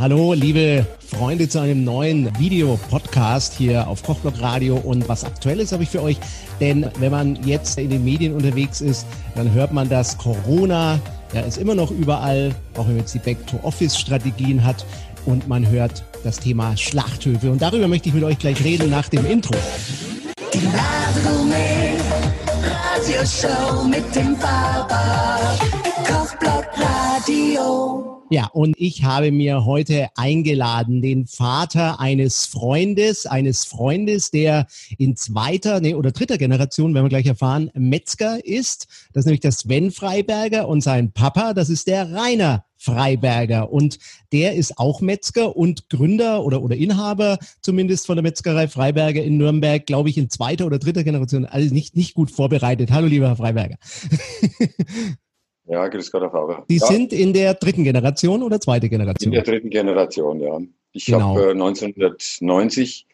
Hallo, liebe Freunde, zu einem neuen Videopodcast hier auf Kochblock Radio. Und was Aktuelles habe ich für euch. Denn wenn man jetzt in den Medien unterwegs ist, dann hört man, dass Corona ja, ist immer noch überall, auch wenn man jetzt die Back-to-Office-Strategien hat. Und man hört das Thema Schlachthöfe. Und darüber möchte ich mit euch gleich reden nach dem Intro. Die Radioshow mit dem Faber. Kochblock Radio. Ja, und ich habe mir heute eingeladen den Vater eines Freundes, eines Freundes, der in zweiter nee, oder dritter Generation, werden wir gleich erfahren, Metzger ist. Das ist nämlich der Sven Freiberger und sein Papa, das ist der Rainer Freiberger. Und der ist auch Metzger und Gründer oder, oder Inhaber zumindest von der Metzgerei Freiberger in Nürnberg, glaube ich, in zweiter oder dritter Generation. Also nicht, nicht gut vorbereitet. Hallo, lieber Herr Freiberger. Ja, grüß Gott, Herr Faber. Sie ja. sind in der dritten Generation oder zweite Generation? In der dritten Generation, ja. Ich genau. habe äh, 1990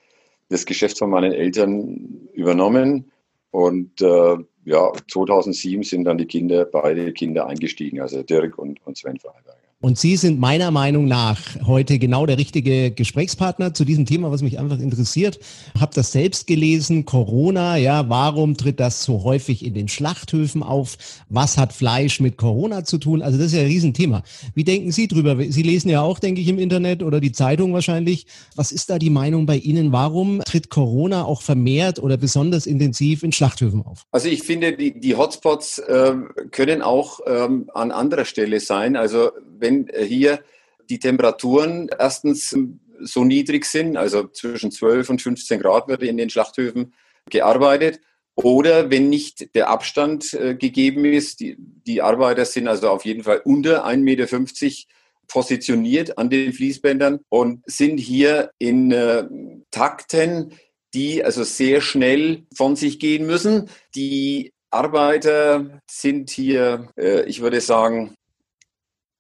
das Geschäft von meinen Eltern übernommen und äh, ja, 2007 sind dann die Kinder, beide Kinder eingestiegen, also Dirk und, und Sven Freiberger. Und Sie sind meiner Meinung nach heute genau der richtige Gesprächspartner zu diesem Thema, was mich einfach interessiert. Hab das selbst gelesen. Corona, ja, warum tritt das so häufig in den Schlachthöfen auf? Was hat Fleisch mit Corona zu tun? Also das ist ja ein Riesenthema. Wie denken Sie drüber? Sie lesen ja auch, denke ich, im Internet oder die Zeitung wahrscheinlich. Was ist da die Meinung bei Ihnen? Warum tritt Corona auch vermehrt oder besonders intensiv in Schlachthöfen auf? Also ich finde, die, die Hotspots äh, können auch ähm, an anderer Stelle sein. Also wenn äh, hier die Temperaturen erstens so niedrig sind, also zwischen 12 und 15 Grad wird in den Schlachthöfen gearbeitet, oder wenn nicht der Abstand äh, gegeben ist, die, die Arbeiter sind also auf jeden Fall unter 1,50 Meter positioniert an den Fließbändern und sind hier in äh, Takten, die also sehr schnell von sich gehen müssen. Die Arbeiter sind hier, äh, ich würde sagen,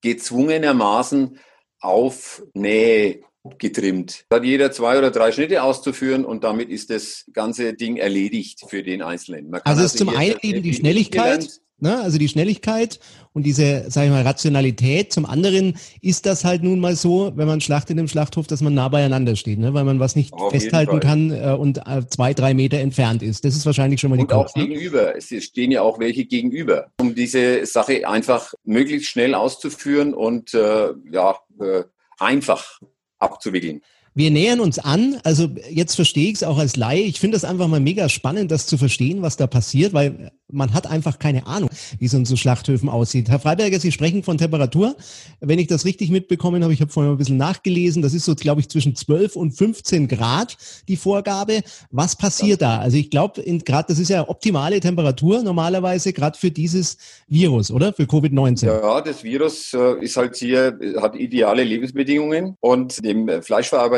gezwungenermaßen auf Nähe getrimmt. Da hat jeder zwei oder drei Schnitte auszuführen und damit ist das ganze Ding erledigt für den Einzelnen. also, also ist zum einen eben die Schnelligkeit, Ne? Also die Schnelligkeit und diese, sage ich mal, Rationalität. Zum anderen ist das halt nun mal so, wenn man schlachtet im Schlachthof, dass man nah beieinander steht, ne? weil man was nicht Auf festhalten kann äh, und äh, zwei, drei Meter entfernt ist. Das ist wahrscheinlich schon mal die Und auch ne? gegenüber. Es stehen ja auch welche gegenüber, um diese Sache einfach möglichst schnell auszuführen und äh, ja, äh, einfach abzuwickeln. Wir nähern uns an. Also jetzt verstehe ich es auch als Laie. Ich finde es einfach mal mega spannend, das zu verstehen, was da passiert, weil man hat einfach keine Ahnung, wie so ein so Schlachthöfen aussieht. Herr Freiberger, Sie sprechen von Temperatur. Wenn ich das richtig mitbekommen habe, ich habe vorhin ein bisschen nachgelesen, das ist so, glaube ich, zwischen 12 und 15 Grad die Vorgabe. Was passiert da? Also ich glaube, gerade das ist ja optimale Temperatur normalerweise, gerade für dieses Virus, oder? Für Covid-19. Ja, das Virus äh, ist halt hier, hat ideale Lebensbedingungen und dem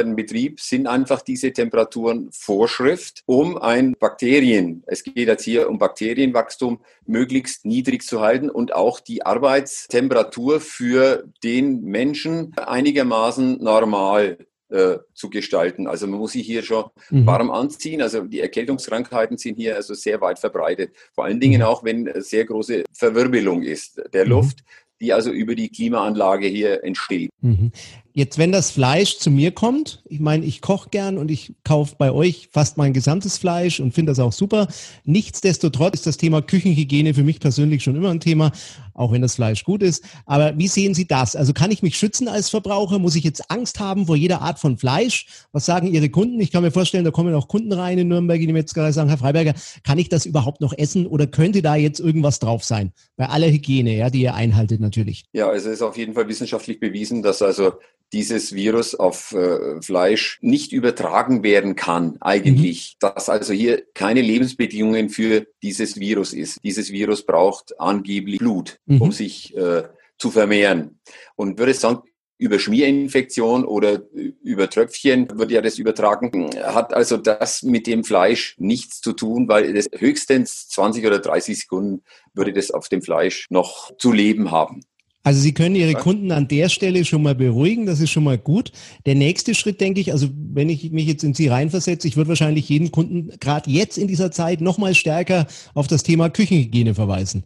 fleischverarbeitenden Betrieb sind einfach diese Temperaturen Vorschrift, um ein Bakterien, es geht jetzt hier um Bakterienwachstum, Wachstum möglichst niedrig zu halten und auch die Arbeitstemperatur für den Menschen einigermaßen normal äh, zu gestalten. Also man muss sich hier schon mhm. warm anziehen. Also die Erkältungskrankheiten sind hier also sehr weit verbreitet. Vor allen Dingen mhm. auch, wenn sehr große Verwirbelung ist der mhm. Luft, die also über die Klimaanlage hier entsteht. Mhm. Jetzt, wenn das Fleisch zu mir kommt, ich meine, ich koche gern und ich kaufe bei euch fast mein gesamtes Fleisch und finde das auch super. Nichtsdestotrotz ist das Thema Küchenhygiene für mich persönlich schon immer ein Thema, auch wenn das Fleisch gut ist. Aber wie sehen Sie das? Also kann ich mich schützen als Verbraucher? Muss ich jetzt Angst haben vor jeder Art von Fleisch? Was sagen Ihre Kunden? Ich kann mir vorstellen, da kommen auch Kunden rein in Nürnberg die Metzgerei, sagen, Herr Freiberger, kann ich das überhaupt noch essen oder könnte da jetzt irgendwas drauf sein? Bei aller Hygiene, ja, die ihr einhaltet natürlich. Ja, also es ist auf jeden Fall wissenschaftlich bewiesen, dass also dieses Virus auf äh, Fleisch nicht übertragen werden kann, eigentlich. Mhm. Dass also hier keine Lebensbedingungen für dieses Virus ist. Dieses Virus braucht angeblich Blut, mhm. um sich äh, zu vermehren. Und würde sagen, über Schmierinfektion oder über Tröpfchen wird ja das übertragen, hat also das mit dem Fleisch nichts zu tun, weil das höchstens 20 oder 30 Sekunden würde das auf dem Fleisch noch zu leben haben. Also Sie können Ihre Kunden an der Stelle schon mal beruhigen, das ist schon mal gut. Der nächste Schritt, denke ich, also wenn ich mich jetzt in Sie reinversetze, ich würde wahrscheinlich jeden Kunden gerade jetzt in dieser Zeit noch mal stärker auf das Thema Küchenhygiene verweisen.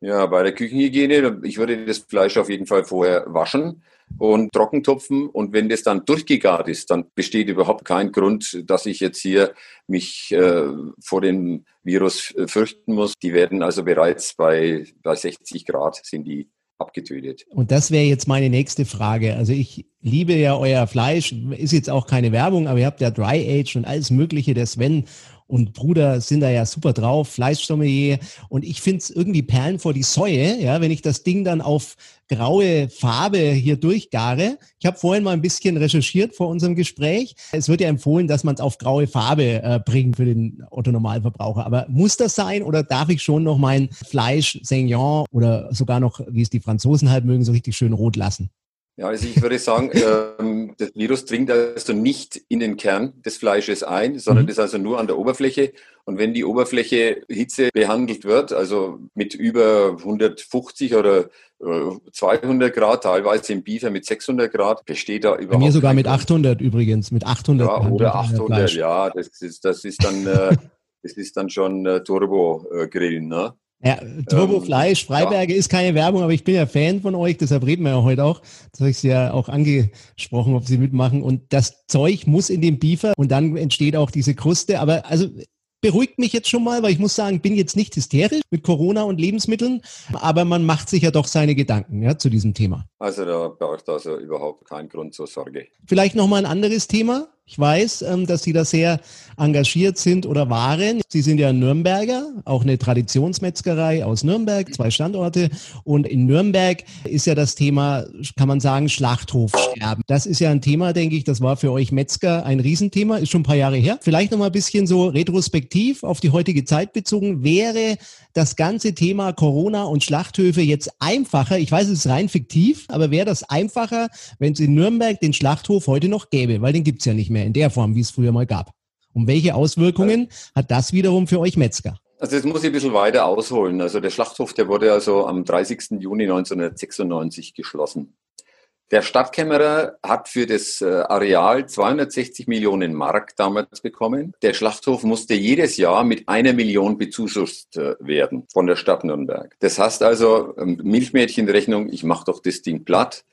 Ja, bei der Küchenhygiene, ich würde das Fleisch auf jeden Fall vorher waschen. Und Trockentupfen. Und wenn das dann durchgegart ist, dann besteht überhaupt kein Grund, dass ich jetzt hier mich äh, vor dem Virus äh, fürchten muss. Die werden also bereits bei, bei 60 Grad sind die abgetötet. Und das wäre jetzt meine nächste Frage. Also ich liebe ja euer Fleisch, ist jetzt auch keine Werbung, aber ihr habt ja Dry Age und alles Mögliche. Der Sven und Bruder sind da ja super drauf, Fleischsommelier. Und ich finde es irgendwie Perlen vor die Säue, ja, wenn ich das Ding dann auf graue Farbe hier durchgare. Ich habe vorhin mal ein bisschen recherchiert vor unserem Gespräch. Es wird ja empfohlen, dass man es auf graue Farbe äh, bringt für den Otto-Normalverbraucher. Aber muss das sein oder darf ich schon noch mein Fleisch Saignon oder sogar noch, wie es die Franzosen halt mögen, so richtig schön rot lassen? Ja, also ich würde sagen, ähm, das Virus dringt also nicht in den Kern des Fleisches ein, sondern mhm. ist also nur an der Oberfläche. Und wenn die Oberfläche Hitze behandelt wird, also mit über 150 oder 200 äh, Grad, teilweise im Beefer mit 600 Grad, besteht da überhaupt. Bei mir sogar mit 800 übrigens, mit 800. Ja, oder 800, ja, das ist, das ist dann, äh, das ist dann schon äh, Turbo-Grillen, ne? Ja, Turbo ähm, Fleisch, Freiberge ja. ist keine Werbung, aber ich bin ja Fan von euch, deshalb reden wir ja heute auch. Das habe ich Sie ja auch angesprochen, ob Sie mitmachen. Und das Zeug muss in den Beefer und dann entsteht auch diese Kruste. Aber also beruhigt mich jetzt schon mal, weil ich muss sagen, bin jetzt nicht hysterisch mit Corona und Lebensmitteln, aber man macht sich ja doch seine Gedanken ja, zu diesem Thema. Also da braucht also überhaupt keinen Grund zur Sorge. Vielleicht nochmal ein anderes Thema. Ich weiß, ähm, dass Sie da sehr engagiert sind oder waren. Sie sind ja Nürnberger, auch eine Traditionsmetzgerei aus Nürnberg, zwei Standorte. Und in Nürnberg ist ja das Thema, kann man sagen, Schlachthofsterben. Das ist ja ein Thema, denke ich, das war für euch Metzger ein Riesenthema, ist schon ein paar Jahre her. Vielleicht noch mal ein bisschen so retrospektiv auf die heutige Zeit bezogen. Wäre das ganze Thema Corona und Schlachthöfe jetzt einfacher? Ich weiß, es ist rein fiktiv, aber wäre das einfacher, wenn es in Nürnberg den Schlachthof heute noch gäbe? Weil den gibt es ja nicht mehr in der Form, wie es früher mal gab. Und welche Auswirkungen hat das wiederum für euch Metzger? Also das muss ich ein bisschen weiter ausholen. Also der Schlachthof, der wurde also am 30. Juni 1996 geschlossen. Der Stadtkämmerer hat für das äh, Areal 260 Millionen Mark damals bekommen. Der Schlachthof musste jedes Jahr mit einer Million bezuschusst äh, werden von der Stadt Nürnberg. Das heißt also, ähm, Milchmädchenrechnung, ich mache doch das Ding platt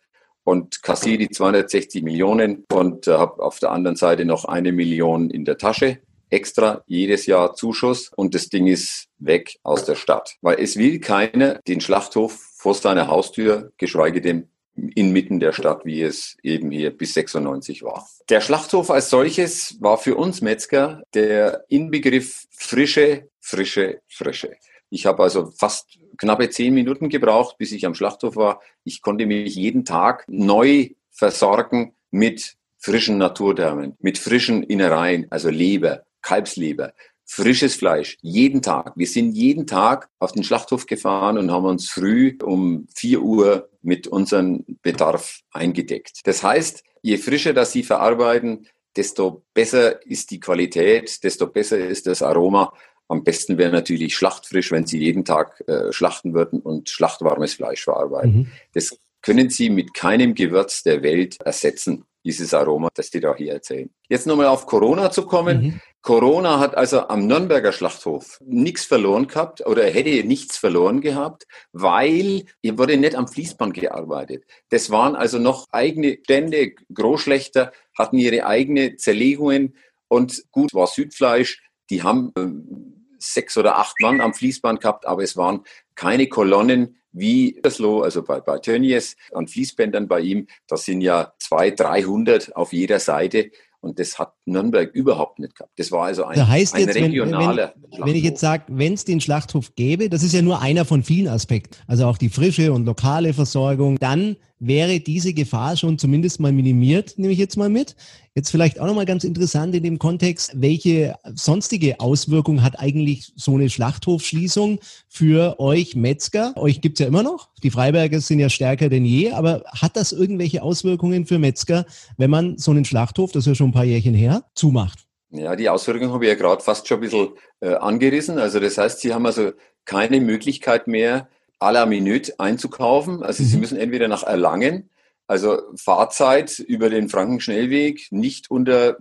und kassiere die 260 Millionen und äh, habe auf der anderen Seite noch eine Million in der Tasche extra jedes Jahr Zuschuss und das Ding ist weg aus der Stadt. Weil es will keiner den Schlachthof vor seiner Haustür, geschweige denn inmitten der Stadt, wie es eben hier bis 96 war. Der Schlachthof als solches war für uns Metzger der Inbegriff frische, frische, frische. Ich habe also fast knappe zehn Minuten gebraucht, bis ich am Schlachthof war. Ich konnte mich jeden Tag neu versorgen mit frischen Naturthermen, mit frischen Innereien, also Leber, Kalbsleber, frisches Fleisch, jeden Tag. Wir sind jeden Tag auf den Schlachthof gefahren und haben uns früh um vier Uhr mit unserem Bedarf eingedeckt. Das heißt, je frischer das Sie verarbeiten, desto besser ist die Qualität, desto besser ist das Aroma am besten wäre natürlich schlachtfrisch, wenn Sie jeden Tag äh, schlachten würden und schlachtwarmes Fleisch verarbeiten. Mhm. Das können Sie mit keinem Gewürz der Welt ersetzen, dieses Aroma, das die da hier erzählen. Jetzt nochmal auf Corona zu kommen. Mhm. Corona hat also am Nürnberger Schlachthof nichts verloren gehabt oder hätte nichts verloren gehabt, weil hier wurde nicht am Fließband gearbeitet. Das waren also noch eigene Stände, Großschlechter hatten ihre eigene Zerlegungen und gut war Südfleisch. Die haben ähm, sechs oder acht Mann am Fließband gehabt, aber es waren keine Kolonnen wie Eslo, also bei, bei Tönnies, an Fließbändern bei ihm. Das sind ja zwei, dreihundert auf jeder Seite. Und das hat Nürnberg überhaupt nicht gehabt. Das war also ein, da heißt ein jetzt, regionaler wenn, wenn, wenn ich jetzt sage, wenn es den Schlachthof gäbe, das ist ja nur einer von vielen Aspekten, also auch die frische und lokale Versorgung, dann wäre diese Gefahr schon zumindest mal minimiert, nehme ich jetzt mal mit. Jetzt vielleicht auch nochmal ganz interessant in dem Kontext, welche sonstige Auswirkung hat eigentlich so eine Schlachthofschließung für euch Metzger? Euch gibt's ja immer noch, die Freiberger sind ja stärker denn je, aber hat das irgendwelche Auswirkungen für Metzger, wenn man so einen Schlachthof, das ist ja schon ein paar Jährchen her, zumacht? Ja, die Auswirkungen habe ich ja gerade fast schon ein bisschen äh, angerissen. Also das heißt, Sie haben also keine Möglichkeit mehr, à la Minute einzukaufen. Also mhm. Sie müssen entweder nach Erlangen, also Fahrzeit über den Frankenschnellweg nicht unter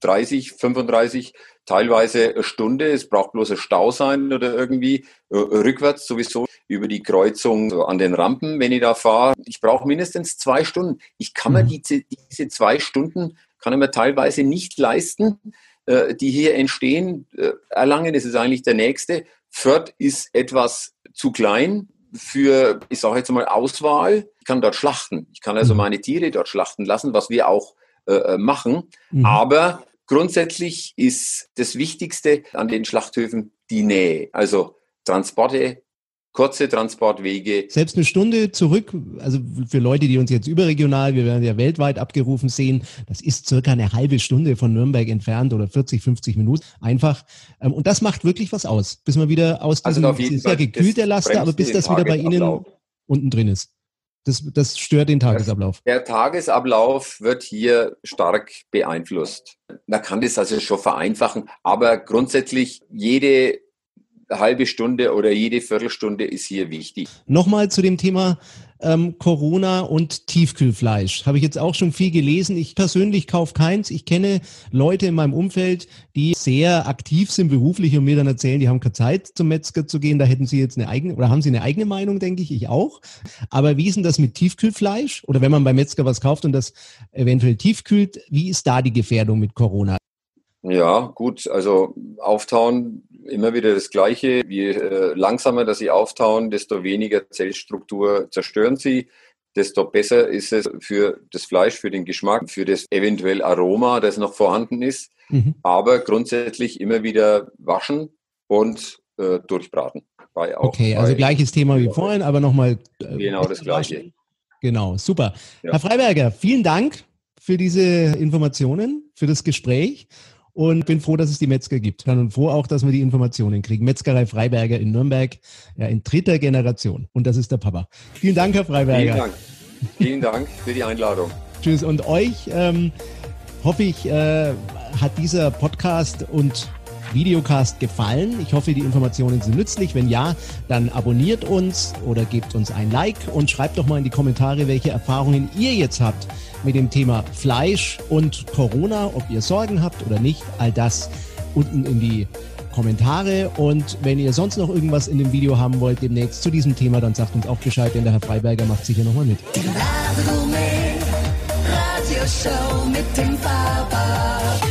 30, 35, teilweise eine Stunde. Es braucht bloß ein Stau sein oder irgendwie äh, rückwärts sowieso über die Kreuzung so an den Rampen, wenn ich da fahre. Ich brauche mindestens zwei Stunden. Ich kann mir mhm. diese, diese zwei Stunden kann ich mir teilweise nicht leisten, äh, die hier entstehen. Äh, Erlangen ist es eigentlich der nächste. Fürth ist etwas zu klein für, ich sage jetzt mal, Auswahl. Ich kann dort schlachten. Ich kann also mhm. meine Tiere dort schlachten lassen, was wir auch äh, äh, machen. Mhm. Aber grundsätzlich ist das Wichtigste an den Schlachthöfen die Nähe. Also Transporte kurze Transportwege. Selbst eine Stunde zurück, also für Leute, die uns jetzt überregional, wir werden ja weltweit abgerufen sehen, das ist circa eine halbe Stunde von Nürnberg entfernt oder 40, 50 Minuten einfach. Ähm, und das macht wirklich was aus, bis man wieder aus also diesem, also ist ja gekühlt der Laster, aber bis das wieder bei Ihnen unten drin ist. Das, das stört den Tagesablauf. Der Tagesablauf wird hier stark beeinflusst. Man kann das also schon vereinfachen, aber grundsätzlich jede halbe Stunde oder jede Viertelstunde ist hier wichtig. Nochmal zu dem Thema ähm, Corona und Tiefkühlfleisch. Habe ich jetzt auch schon viel gelesen. Ich persönlich kaufe keins. Ich kenne Leute in meinem Umfeld, die sehr aktiv sind beruflich und mir dann erzählen, die haben keine Zeit zum Metzger zu gehen. Da hätten sie jetzt eine eigene oder haben sie eine eigene Meinung, denke ich. Ich auch. Aber wie ist denn das mit Tiefkühlfleisch? Oder wenn man beim Metzger was kauft und das eventuell tiefkühlt, wie ist da die Gefährdung mit Corona? Ja, gut, also auftauen immer wieder das Gleiche. Je äh, langsamer dass sie auftauen, desto weniger Zellstruktur zerstören sie, desto besser ist es für das Fleisch, für den Geschmack, für das eventuell Aroma, das noch vorhanden ist. Mhm. Aber grundsätzlich immer wieder waschen und äh, durchbraten. okay, also gleiches Thema wie vorhin, aber nochmal. Äh, genau das Gleiche. Genau, super. Ja. Herr Freiberger, vielen Dank für diese Informationen, für das Gespräch und bin froh, dass es die Metzger gibt. Und froh auch, dass wir die Informationen kriegen. Metzgerei Freiberger in Nürnberg, ja, in dritter Generation. Und das ist der Papa. Vielen Dank, Herr Freiberger. Vielen Dank. Vielen Dank für die Einladung. Tschüss. Und euch ähm, hoffe ich, äh, hat dieser Podcast und Videocast gefallen. Ich hoffe, die Informationen sind nützlich. Wenn ja, dann abonniert uns oder gebt uns ein Like und schreibt doch mal in die Kommentare, welche Erfahrungen ihr jetzt habt mit dem Thema Fleisch und Corona, ob ihr Sorgen habt oder nicht. All das unten in die Kommentare und wenn ihr sonst noch irgendwas in dem Video haben wollt demnächst zu diesem Thema, dann sagt uns auch Bescheid, denn der Herr Freiberger macht sicher nochmal mit. Die Radioshow mit dem Papa. Radio.